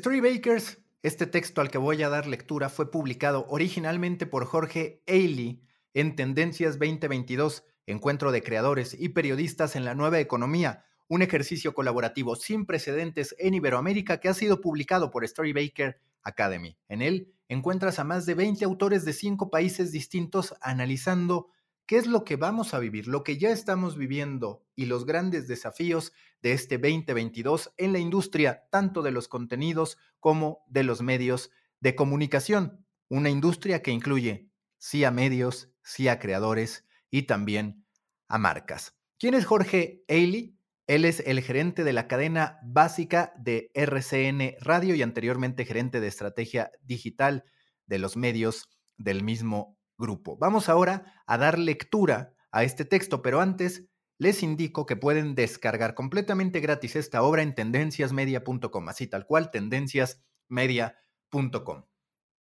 Storybakers, este texto al que voy a dar lectura fue publicado originalmente por Jorge Ailey en Tendencias 2022, Encuentro de Creadores y Periodistas en la Nueva Economía, un ejercicio colaborativo sin precedentes en Iberoamérica que ha sido publicado por Storybaker Academy. En él encuentras a más de 20 autores de cinco países distintos analizando qué es lo que vamos a vivir, lo que ya estamos viviendo y los grandes desafíos de este 2022 en la industria tanto de los contenidos como de los medios de comunicación. Una industria que incluye sí a medios, sí a creadores y también a marcas. ¿Quién es Jorge Ailey? Él es el gerente de la cadena básica de RCN Radio y anteriormente gerente de estrategia digital de los medios del mismo grupo. Vamos ahora a dar lectura a este texto, pero antes les indico que pueden descargar completamente gratis esta obra en tendenciasmedia.com, así tal cual, tendenciasmedia.com.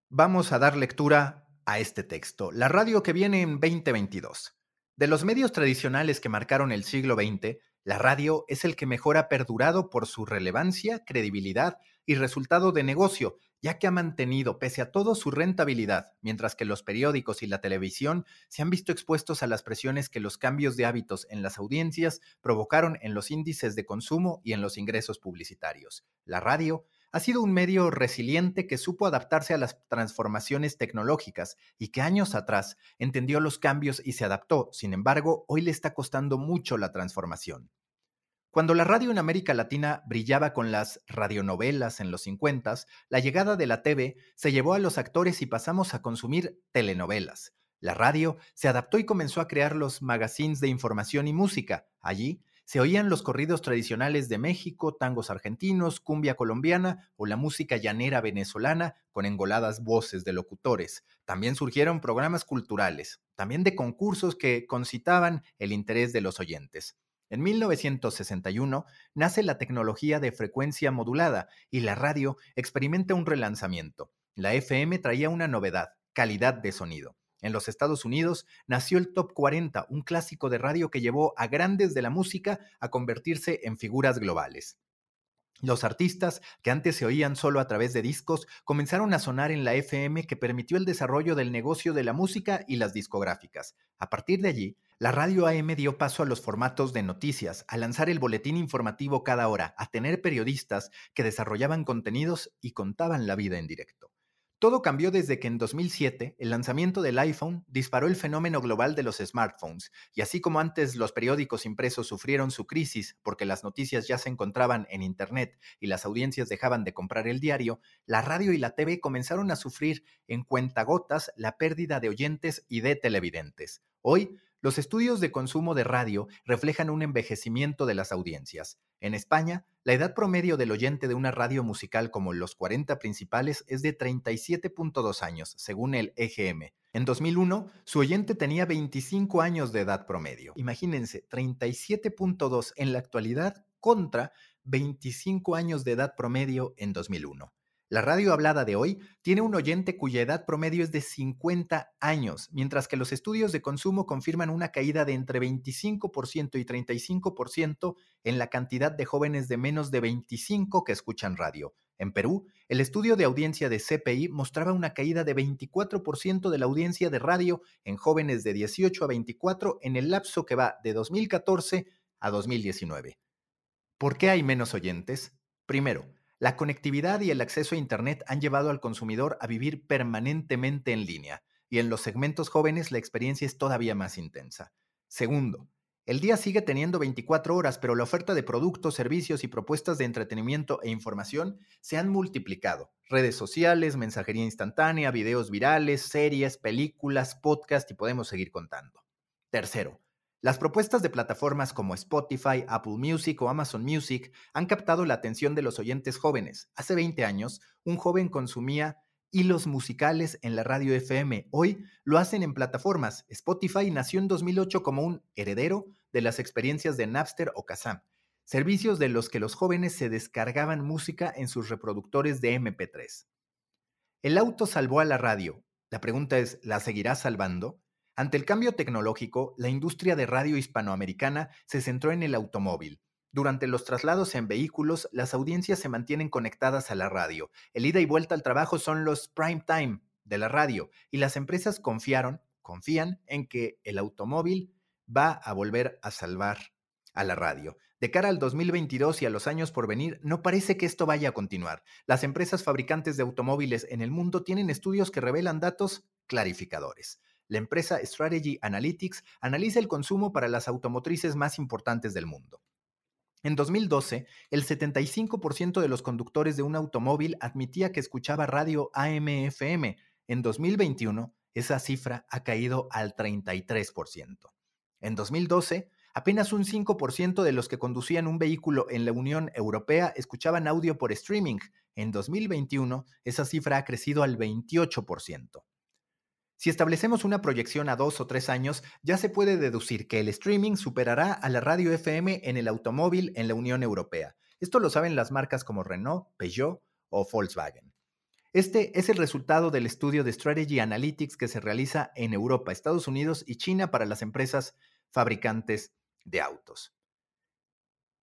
Vamos a dar lectura a este texto. La radio que viene en 2022. De los medios tradicionales que marcaron el siglo XX, la radio es el que mejor ha perdurado por su relevancia, credibilidad y resultado de negocio, ya que ha mantenido, pese a todo, su rentabilidad, mientras que los periódicos y la televisión se han visto expuestos a las presiones que los cambios de hábitos en las audiencias provocaron en los índices de consumo y en los ingresos publicitarios. La radio ha sido un medio resiliente que supo adaptarse a las transformaciones tecnológicas y que años atrás entendió los cambios y se adaptó. Sin embargo, hoy le está costando mucho la transformación. Cuando la radio en América Latina brillaba con las radionovelas en los 50, la llegada de la TV se llevó a los actores y pasamos a consumir telenovelas. La radio se adaptó y comenzó a crear los magazines de información y música. Allí se oían los corridos tradicionales de México, tangos argentinos, cumbia colombiana o la música llanera venezolana con engoladas voces de locutores. También surgieron programas culturales, también de concursos que concitaban el interés de los oyentes. En 1961 nace la tecnología de frecuencia modulada y la radio experimenta un relanzamiento. La FM traía una novedad, calidad de sonido. En los Estados Unidos nació el Top 40, un clásico de radio que llevó a grandes de la música a convertirse en figuras globales. Los artistas, que antes se oían solo a través de discos, comenzaron a sonar en la FM que permitió el desarrollo del negocio de la música y las discográficas. A partir de allí, la radio AM dio paso a los formatos de noticias, a lanzar el boletín informativo cada hora, a tener periodistas que desarrollaban contenidos y contaban la vida en directo. Todo cambió desde que en 2007 el lanzamiento del iPhone disparó el fenómeno global de los smartphones, y así como antes los periódicos impresos sufrieron su crisis porque las noticias ya se encontraban en Internet y las audiencias dejaban de comprar el diario, la radio y la TV comenzaron a sufrir en cuentagotas la pérdida de oyentes y de televidentes. Hoy, los estudios de consumo de radio reflejan un envejecimiento de las audiencias. En España, la edad promedio del oyente de una radio musical como los 40 principales es de 37.2 años, según el EGM. En 2001, su oyente tenía 25 años de edad promedio. Imagínense, 37.2 en la actualidad contra 25 años de edad promedio en 2001. La radio hablada de hoy tiene un oyente cuya edad promedio es de 50 años, mientras que los estudios de consumo confirman una caída de entre 25% y 35% en la cantidad de jóvenes de menos de 25 que escuchan radio. En Perú, el estudio de audiencia de CPI mostraba una caída de 24% de la audiencia de radio en jóvenes de 18 a 24 en el lapso que va de 2014 a 2019. ¿Por qué hay menos oyentes? Primero, la conectividad y el acceso a Internet han llevado al consumidor a vivir permanentemente en línea, y en los segmentos jóvenes la experiencia es todavía más intensa. Segundo, El día sigue teniendo 24 horas, pero la oferta de productos, servicios y propuestas de entretenimiento e información se han multiplicado. Redes sociales, mensajería instantánea, videos virales, series, películas, podcast y podemos seguir contando. Tercero, las propuestas de plataformas como Spotify, Apple Music o Amazon Music han captado la atención de los oyentes jóvenes. Hace 20 años, un joven consumía hilos musicales en la radio FM. Hoy lo hacen en plataformas. Spotify nació en 2008 como un heredero de las experiencias de Napster o Kazam, servicios de los que los jóvenes se descargaban música en sus reproductores de MP3. El auto salvó a la radio. La pregunta es, ¿la seguirá salvando? Ante el cambio tecnológico, la industria de radio hispanoamericana se centró en el automóvil. Durante los traslados en vehículos, las audiencias se mantienen conectadas a la radio. El ida y vuelta al trabajo son los prime time de la radio y las empresas confiaron, confían en que el automóvil va a volver a salvar a la radio. De cara al 2022 y a los años por venir, no parece que esto vaya a continuar. Las empresas fabricantes de automóviles en el mundo tienen estudios que revelan datos clarificadores. La empresa Strategy Analytics analiza el consumo para las automotrices más importantes del mundo. En 2012, el 75% de los conductores de un automóvil admitía que escuchaba radio AM-FM. En 2021, esa cifra ha caído al 33%. En 2012, apenas un 5% de los que conducían un vehículo en la Unión Europea escuchaban audio por streaming. En 2021, esa cifra ha crecido al 28%. Si establecemos una proyección a dos o tres años, ya se puede deducir que el streaming superará a la radio FM en el automóvil en la Unión Europea. Esto lo saben las marcas como Renault, Peugeot o Volkswagen. Este es el resultado del estudio de Strategy Analytics que se realiza en Europa, Estados Unidos y China para las empresas fabricantes de autos.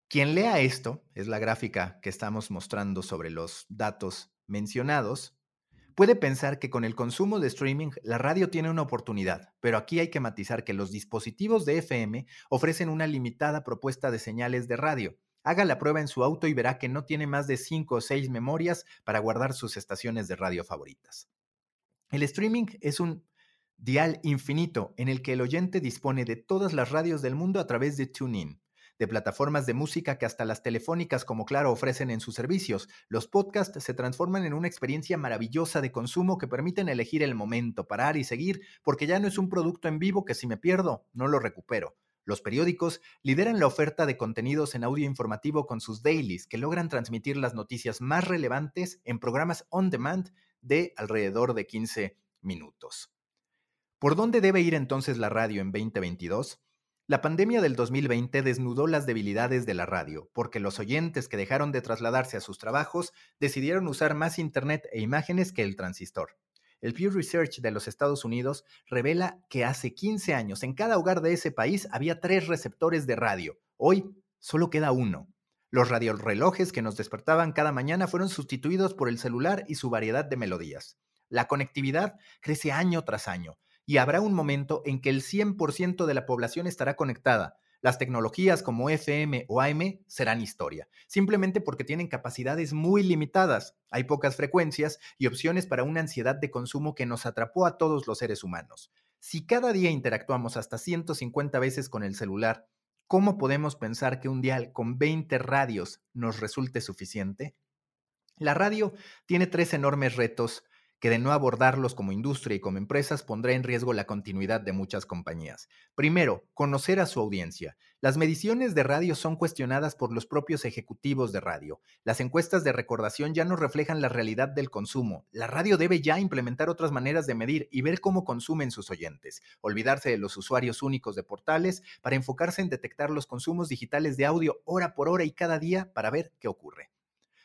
Quien lea esto, es la gráfica que estamos mostrando sobre los datos mencionados, Puede pensar que con el consumo de streaming la radio tiene una oportunidad, pero aquí hay que matizar que los dispositivos de FM ofrecen una limitada propuesta de señales de radio. Haga la prueba en su auto y verá que no tiene más de 5 o 6 memorias para guardar sus estaciones de radio favoritas. El streaming es un dial infinito en el que el oyente dispone de todas las radios del mundo a través de TuneIn de plataformas de música que hasta las telefónicas como Claro ofrecen en sus servicios. Los podcasts se transforman en una experiencia maravillosa de consumo que permiten elegir el momento, parar y seguir, porque ya no es un producto en vivo que si me pierdo, no lo recupero. Los periódicos lideran la oferta de contenidos en audio informativo con sus dailies, que logran transmitir las noticias más relevantes en programas on demand de alrededor de 15 minutos. ¿Por dónde debe ir entonces la radio en 2022? La pandemia del 2020 desnudó las debilidades de la radio, porque los oyentes que dejaron de trasladarse a sus trabajos decidieron usar más Internet e imágenes que el transistor. El Pew Research de los Estados Unidos revela que hace 15 años en cada hogar de ese país había tres receptores de radio. Hoy solo queda uno. Los radiorrelojes que nos despertaban cada mañana fueron sustituidos por el celular y su variedad de melodías. La conectividad crece año tras año y habrá un momento en que el 100% de la población estará conectada. Las tecnologías como FM o AM serán historia, simplemente porque tienen capacidades muy limitadas. Hay pocas frecuencias y opciones para una ansiedad de consumo que nos atrapó a todos los seres humanos. Si cada día interactuamos hasta 150 veces con el celular, ¿cómo podemos pensar que un dial con 20 radios nos resulte suficiente? La radio tiene tres enormes retos que de no abordarlos como industria y como empresas pondrá en riesgo la continuidad de muchas compañías. Primero, conocer a su audiencia. Las mediciones de radio son cuestionadas por los propios ejecutivos de radio. Las encuestas de recordación ya no reflejan la realidad del consumo. La radio debe ya implementar otras maneras de medir y ver cómo consumen sus oyentes. Olvidarse de los usuarios únicos de portales para enfocarse en detectar los consumos digitales de audio hora por hora y cada día para ver qué ocurre.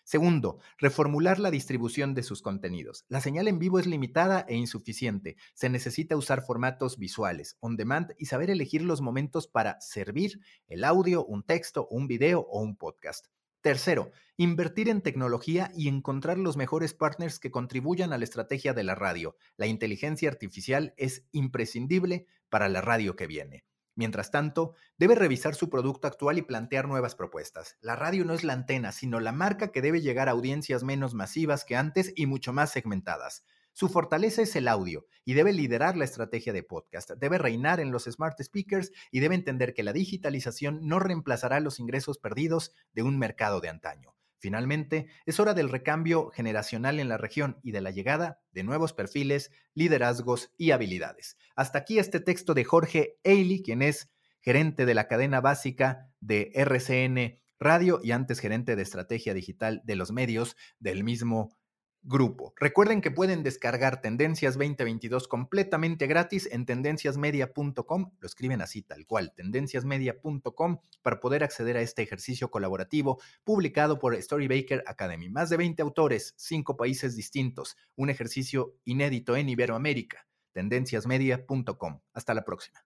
Segundo, reformular la distribución de sus contenidos. La señal en vivo es limitada e insuficiente. Se necesita usar formatos visuales, on demand y saber elegir los momentos para servir el audio, un texto, un video o un podcast. Tercero, invertir en tecnología y encontrar los mejores partners que contribuyan a la estrategia de la radio. La inteligencia artificial es imprescindible para la radio que viene. Mientras tanto, debe revisar su producto actual y plantear nuevas propuestas. La radio no es la antena, sino la marca que debe llegar a audiencias menos masivas que antes y mucho más segmentadas. Su fortaleza es el audio y debe liderar la estrategia de podcast. Debe reinar en los smart speakers y debe entender que la digitalización no reemplazará los ingresos perdidos de un mercado de antaño. Finalmente, es hora del recambio generacional en la región y de la llegada de nuevos perfiles, liderazgos y habilidades. Hasta aquí este texto de Jorge Eili, quien es gerente de la cadena básica de RCN Radio y antes gerente de estrategia digital de los medios del mismo grupo. Recuerden que pueden descargar Tendencias 2022 completamente gratis en tendenciasmedia.com, lo escriben así tal cual, tendenciasmedia.com, para poder acceder a este ejercicio colaborativo publicado por Storybaker Academy. Más de 20 autores, 5 países distintos, un ejercicio inédito en Iberoamérica. Tendenciasmedia.com. Hasta la próxima.